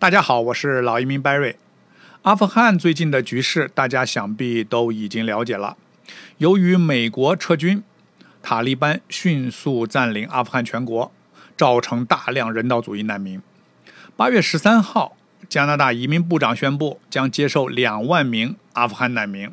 大家好，我是老移民 Barry。阿富汗最近的局势，大家想必都已经了解了。由于美国撤军，塔利班迅速占领阿富汗全国，造成大量人道主义难民。八月十三号，加拿大移民部长宣布将接受两万名阿富汗难民。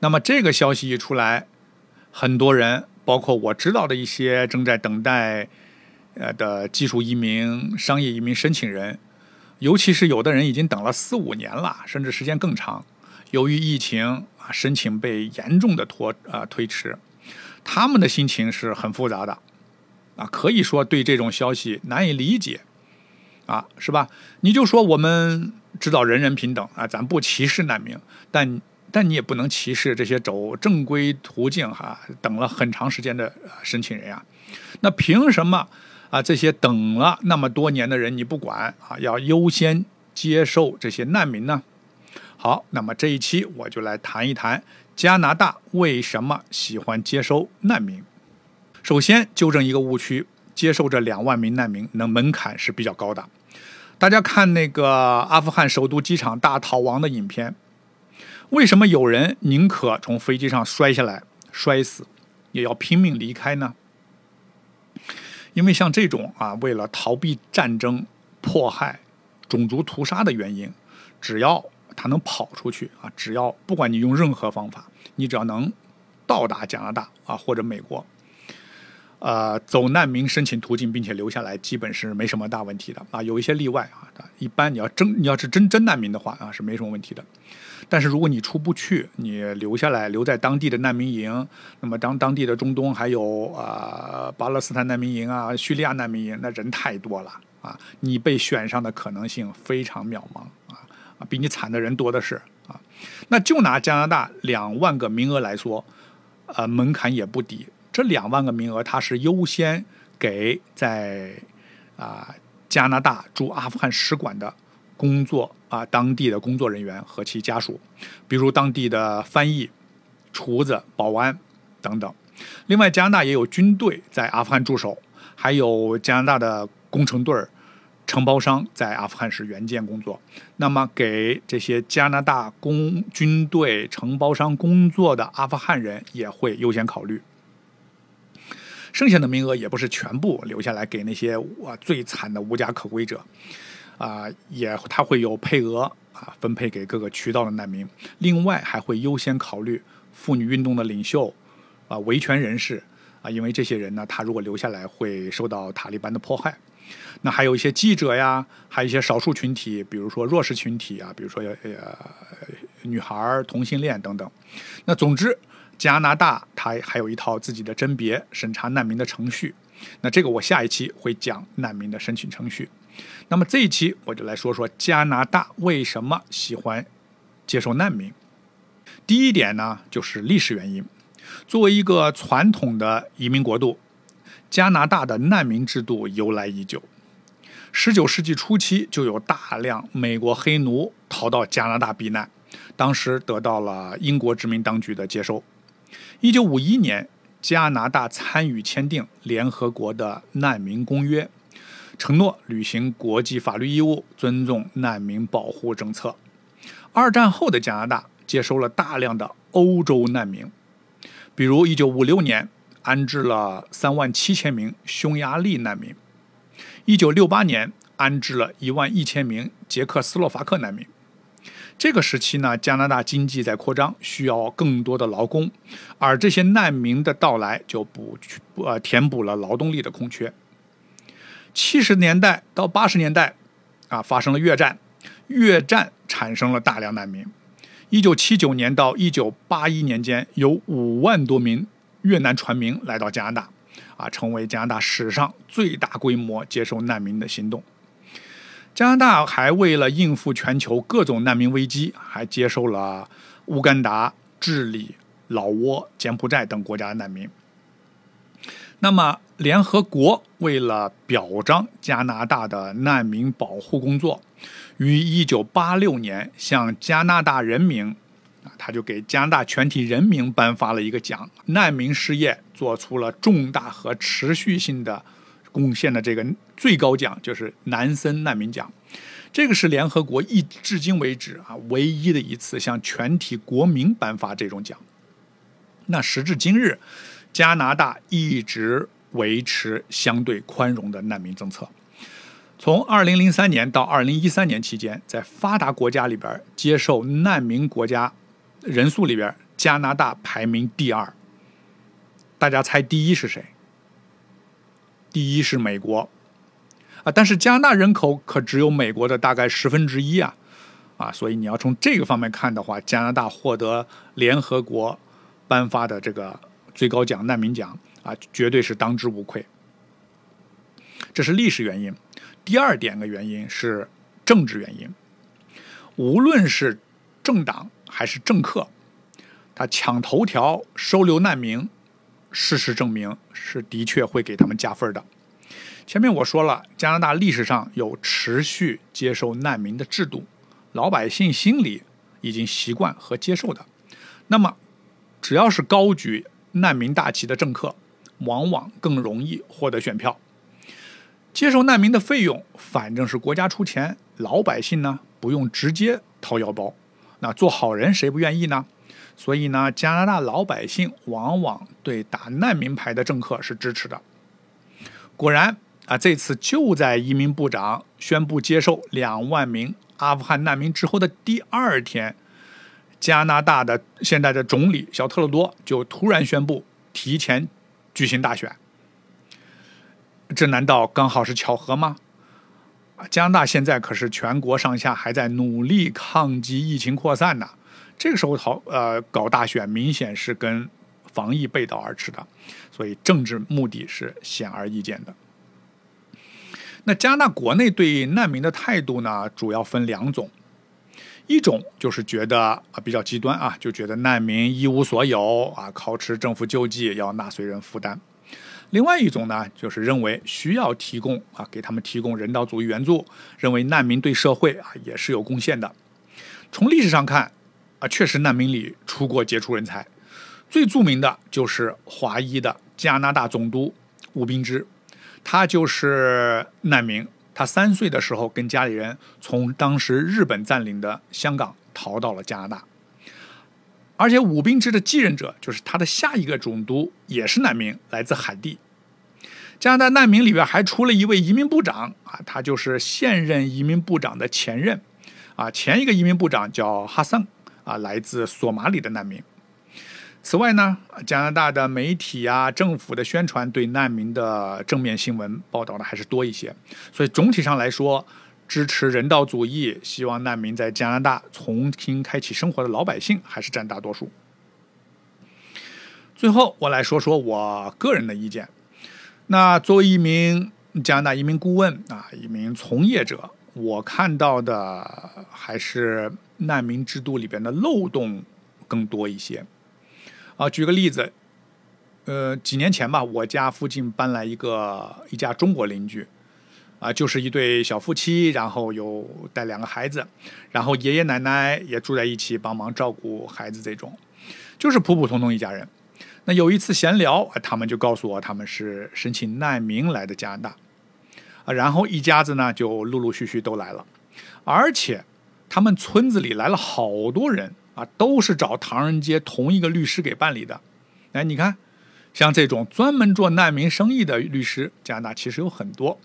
那么这个消息一出来，很多人，包括我知道的一些正在等待呃的技术移民、商业移民申请人。尤其是有的人已经等了四五年了，甚至时间更长。由于疫情啊，申请被严重的拖啊推迟，他们的心情是很复杂的，啊，可以说对这种消息难以理解，啊，是吧？你就说我们知道人人平等啊，咱不歧视难民，但但你也不能歧视这些走正规途径哈，等了很长时间的申请人呀。那凭什么？啊，这些等了那么多年的人你不管啊，要优先接受这些难民呢？好，那么这一期我就来谈一谈加拿大为什么喜欢接收难民。首先纠正一个误区，接受这两万名难民，那门槛是比较高的。大家看那个阿富汗首都机场大逃亡的影片，为什么有人宁可从飞机上摔下来摔死，也要拼命离开呢？因为像这种啊，为了逃避战争、迫害、种族屠杀的原因，只要他能跑出去啊，只要不管你用任何方法，你只要能到达加拿大啊或者美国，呃，走难民申请途径并且留下来，基本是没什么大问题的啊。有一些例外啊，一般你要真你要是真真难民的话啊，是没什么问题的。但是如果你出不去，你留下来留在当地的难民营，那么当当地的中东还有啊巴勒斯坦难民营啊、叙利亚难民营，那人太多了啊，你被选上的可能性非常渺茫啊啊，比你惨的人多的是啊。那就拿加拿大两万个名额来说，呃，门槛也不低。这两万个名额，它是优先给在啊加拿大驻阿富汗使馆的。工作啊，当地的工作人员和其家属，比如当地的翻译、厨子、保安等等。另外，加拿大也有军队在阿富汗驻守，还有加拿大的工程队儿、承包商在阿富汗是援建工作。那么，给这些加拿大工军队承包商工作的阿富汗人也会优先考虑。剩下的名额也不是全部留下来给那些哇最惨的无家可归者。啊，也他会有配额啊，分配给各个渠道的难民。另外还会优先考虑妇女运动的领袖啊，维权人士啊，因为这些人呢，他如果留下来会受到塔利班的迫害。那还有一些记者呀，还有一些少数群体，比如说弱势群体啊，比如说呃女孩、同性恋等等。那总之，加拿大它还有一套自己的甄别审查难民的程序。那这个我下一期会讲难民的申请程序。那么这一期我就来说说加拿大为什么喜欢接受难民。第一点呢，就是历史原因。作为一个传统的移民国度，加拿大的难民制度由来已久。十九世纪初期就有大量美国黑奴逃到加拿大避难，当时得到了英国殖民当局的接收。一九五一年，加拿大参与签订联合国的难民公约。承诺履行国际法律义务，尊重难民保护政策。二战后的加拿大接收了大量的欧洲难民，比如1956年安置了3万七千名匈牙利难民，1968年安置了1万一千名捷克斯洛伐克难民。这个时期呢，加拿大经济在扩张，需要更多的劳工，而这些难民的到来就补呃填补了劳动力的空缺。七十年代到八十年代，啊，发生了越战，越战产生了大量难民。一九七九年到一九八一年间，有五万多名越南船民来到加拿大，啊，成为加拿大史上最大规模接收难民的行动。加拿大还为了应付全球各种难民危机，还接受了乌干达、智利、老挝、柬埔寨等国家的难民。那么，联合国为了表彰加拿大的难民保护工作，于1986年向加拿大人民，啊，他就给加拿大全体人民颁发了一个奖——难民事业做出了重大和持续性的贡献的这个最高奖，就是南森难民奖。这个是联合国一至今为止啊唯一的一次向全体国民颁发这种奖。那时至今日，加拿大一直维持相对宽容的难民政策。从2003年到2013年期间，在发达国家里边接受难民国家人数里边，加拿大排名第二。大家猜第一是谁？第一是美国。啊，但是加拿大人口可只有美国的大概十分之一啊，啊，所以你要从这个方面看的话，加拿大获得联合国颁发的这个最高奖难民奖啊，绝对是当之无愧。这是历史原因。第二点的原因是政治原因。无论是政党还是政客，他抢头条收留难民，事实证明是的确会给他们加分的。前面我说了，加拿大历史上有持续接受难民的制度，老百姓心里已经习惯和接受的。那么，只要是高举难民大旗的政客，往往更容易获得选票。接受难民的费用，反正是国家出钱，老百姓呢不用直接掏腰包。那做好人谁不愿意呢？所以呢，加拿大老百姓往往对打难民牌的政客是支持的。果然。啊，这次就在移民部长宣布接受两万名阿富汗难民之后的第二天，加拿大的现在的总理小特鲁多就突然宣布提前举行大选。这难道刚好是巧合吗？加拿大现在可是全国上下还在努力抗击疫情扩散呢，这个时候讨呃搞大选，明显是跟防疫背道而驰的，所以政治目的是显而易见的。那加拿大国内对难民的态度呢，主要分两种，一种就是觉得啊比较极端啊，就觉得难民一无所有啊，靠吃政府救济要纳税人负担；另外一种呢，就是认为需要提供啊给他们提供人道主义援助，认为难民对社会啊也是有贡献的。从历史上看啊，确实难民里出过杰出人才，最著名的就是华裔的加拿大总督吴彬之。他就是难民。他三岁的时候，跟家里人从当时日本占领的香港逃到了加拿大。而且武兵之的继任者，就是他的下一个总督，也是难民，来自海地。加拿大难民里边还出了一位移民部长啊，他就是现任移民部长的前任啊，前一个移民部长叫哈桑啊，来自索马里的难民。此外呢，加拿大的媒体啊、政府的宣传对难民的正面新闻报道的还是多一些，所以总体上来说，支持人道主义、希望难民在加拿大重新开启生活的老百姓还是占大多数。最后，我来说说我个人的意见。那作为一名加拿大移民顾问啊，一名从业者，我看到的还是难民制度里边的漏洞更多一些。啊，举个例子，呃，几年前吧，我家附近搬来一个一家中国邻居，啊，就是一对小夫妻，然后有带两个孩子，然后爷爷奶奶也住在一起帮忙照顾孩子，这种就是普普通通一家人。那有一次闲聊，他们就告诉我他们是申请难民来的加拿大，然后一家子呢就陆陆续续都来了，而且他们村子里来了好多人。啊，都是找唐人街同一个律师给办理的。哎，你看，像这种专门做难民生意的律师，加拿大其实有很多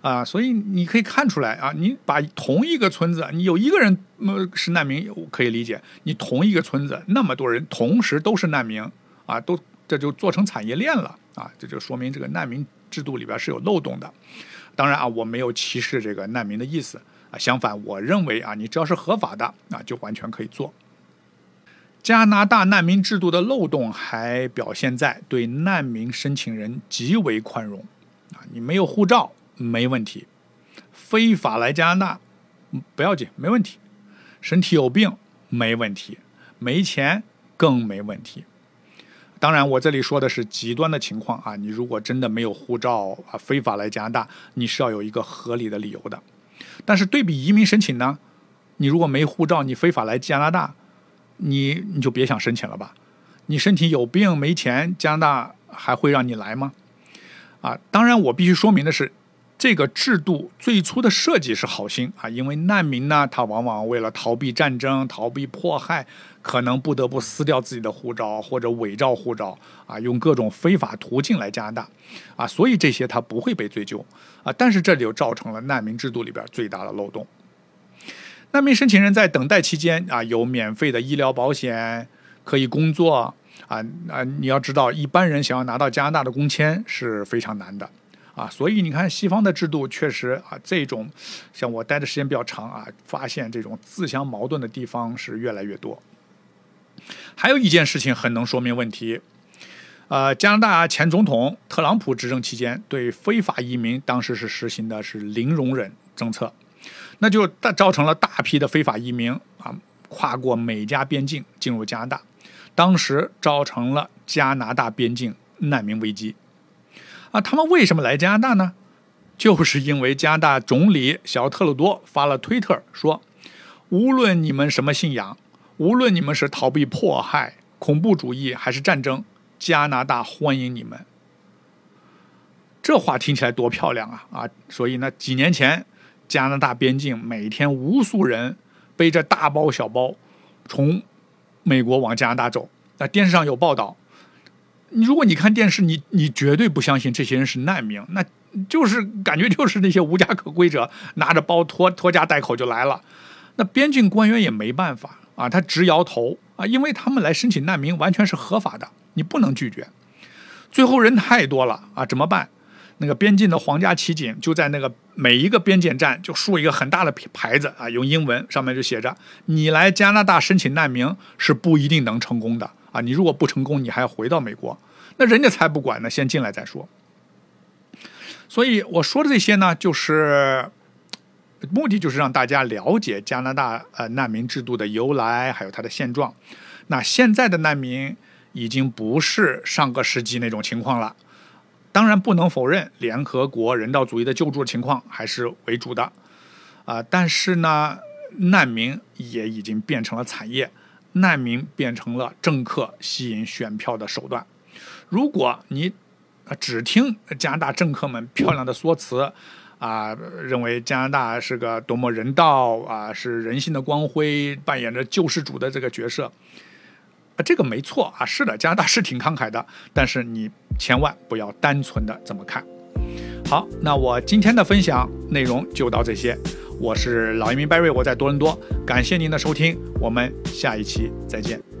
啊。所以你可以看出来啊，你把同一个村子，你有一个人是难民，可以理解；你同一个村子那么多人同时都是难民啊，都这就做成产业链了啊，这就说明这个难民制度里边是有漏洞的。当然啊，我没有歧视这个难民的意思啊，相反，我认为啊，你只要是合法的啊，就完全可以做。加拿大难民制度的漏洞还表现在对难民申请人极为宽容，啊，你没有护照没问题，非法来加拿大不要紧没问题，身体有病没问题，没钱更没问题。当然，我这里说的是极端的情况啊，你如果真的没有护照啊，非法来加拿大，你是要有一个合理的理由的。但是对比移民申请呢，你如果没护照，你非法来加拿大。你你就别想申请了吧，你身体有病没钱，加拿大还会让你来吗？啊，当然我必须说明的是，这个制度最初的设计是好心啊，因为难民呢，他往往为了逃避战争、逃避迫害，可能不得不撕掉自己的护照或者伪造护照啊，用各种非法途径来加拿大啊，所以这些他不会被追究啊。但是这就造成了难民制度里边最大的漏洞。难民申请人在等待期间啊，有免费的医疗保险，可以工作啊啊！你要知道，一般人想要拿到加拿大的工签是非常难的。啊，所以你看，西方的制度确实啊，这种像我待的时间比较长啊，发现这种自相矛盾的地方是越来越多。还有一件事情很能说明问题，呃，加拿大前总统特朗普执政期间，对非法移民当时是实行的是零容忍政策，那就大造成了大批的非法移民啊，跨过美加边境进入加拿大，当时造成了加拿大边境难民危机。啊，他们为什么来加拿大呢？就是因为加拿大总理小特鲁多发了推特说：“无论你们什么信仰，无论你们是逃避迫害、恐怖主义还是战争，加拿大欢迎你们。”这话听起来多漂亮啊！啊，所以呢，几年前加拿大边境每天无数人背着大包小包从美国往加拿大走，那电视上有报道。你如果你看电视，你你绝对不相信这些人是难民，那就是感觉就是那些无家可归者拿着包拖拖家带口就来了，那边境官员也没办法啊，他直摇头啊，因为他们来申请难民完全是合法的，你不能拒绝。最后人太多了啊，怎么办？那个边境的皇家骑警就在那个每一个边检站就竖一个很大的牌子啊，用英文上面就写着：你来加拿大申请难民是不一定能成功的。啊，你如果不成功，你还要回到美国，那人家才不管呢，先进来再说。所以我说的这些呢，就是目的就是让大家了解加拿大呃难民制度的由来，还有它的现状。那现在的难民已经不是上个世纪那种情况了，当然不能否认联合国人道主义的救助情况还是为主的啊，但是呢，难民也已经变成了产业。难民变成了政客吸引选票的手段。如果你只听加拿大政客们漂亮的说辞，啊，认为加拿大是个多么人道啊，是人性的光辉，扮演着救世主的这个角色，啊，这个没错啊，是的，加拿大是挺慷慨的，但是你千万不要单纯的这么看。好，那我今天的分享内容就到这些。我是老移民 Barry，我在多伦多，感谢您的收听，我们下一期再见。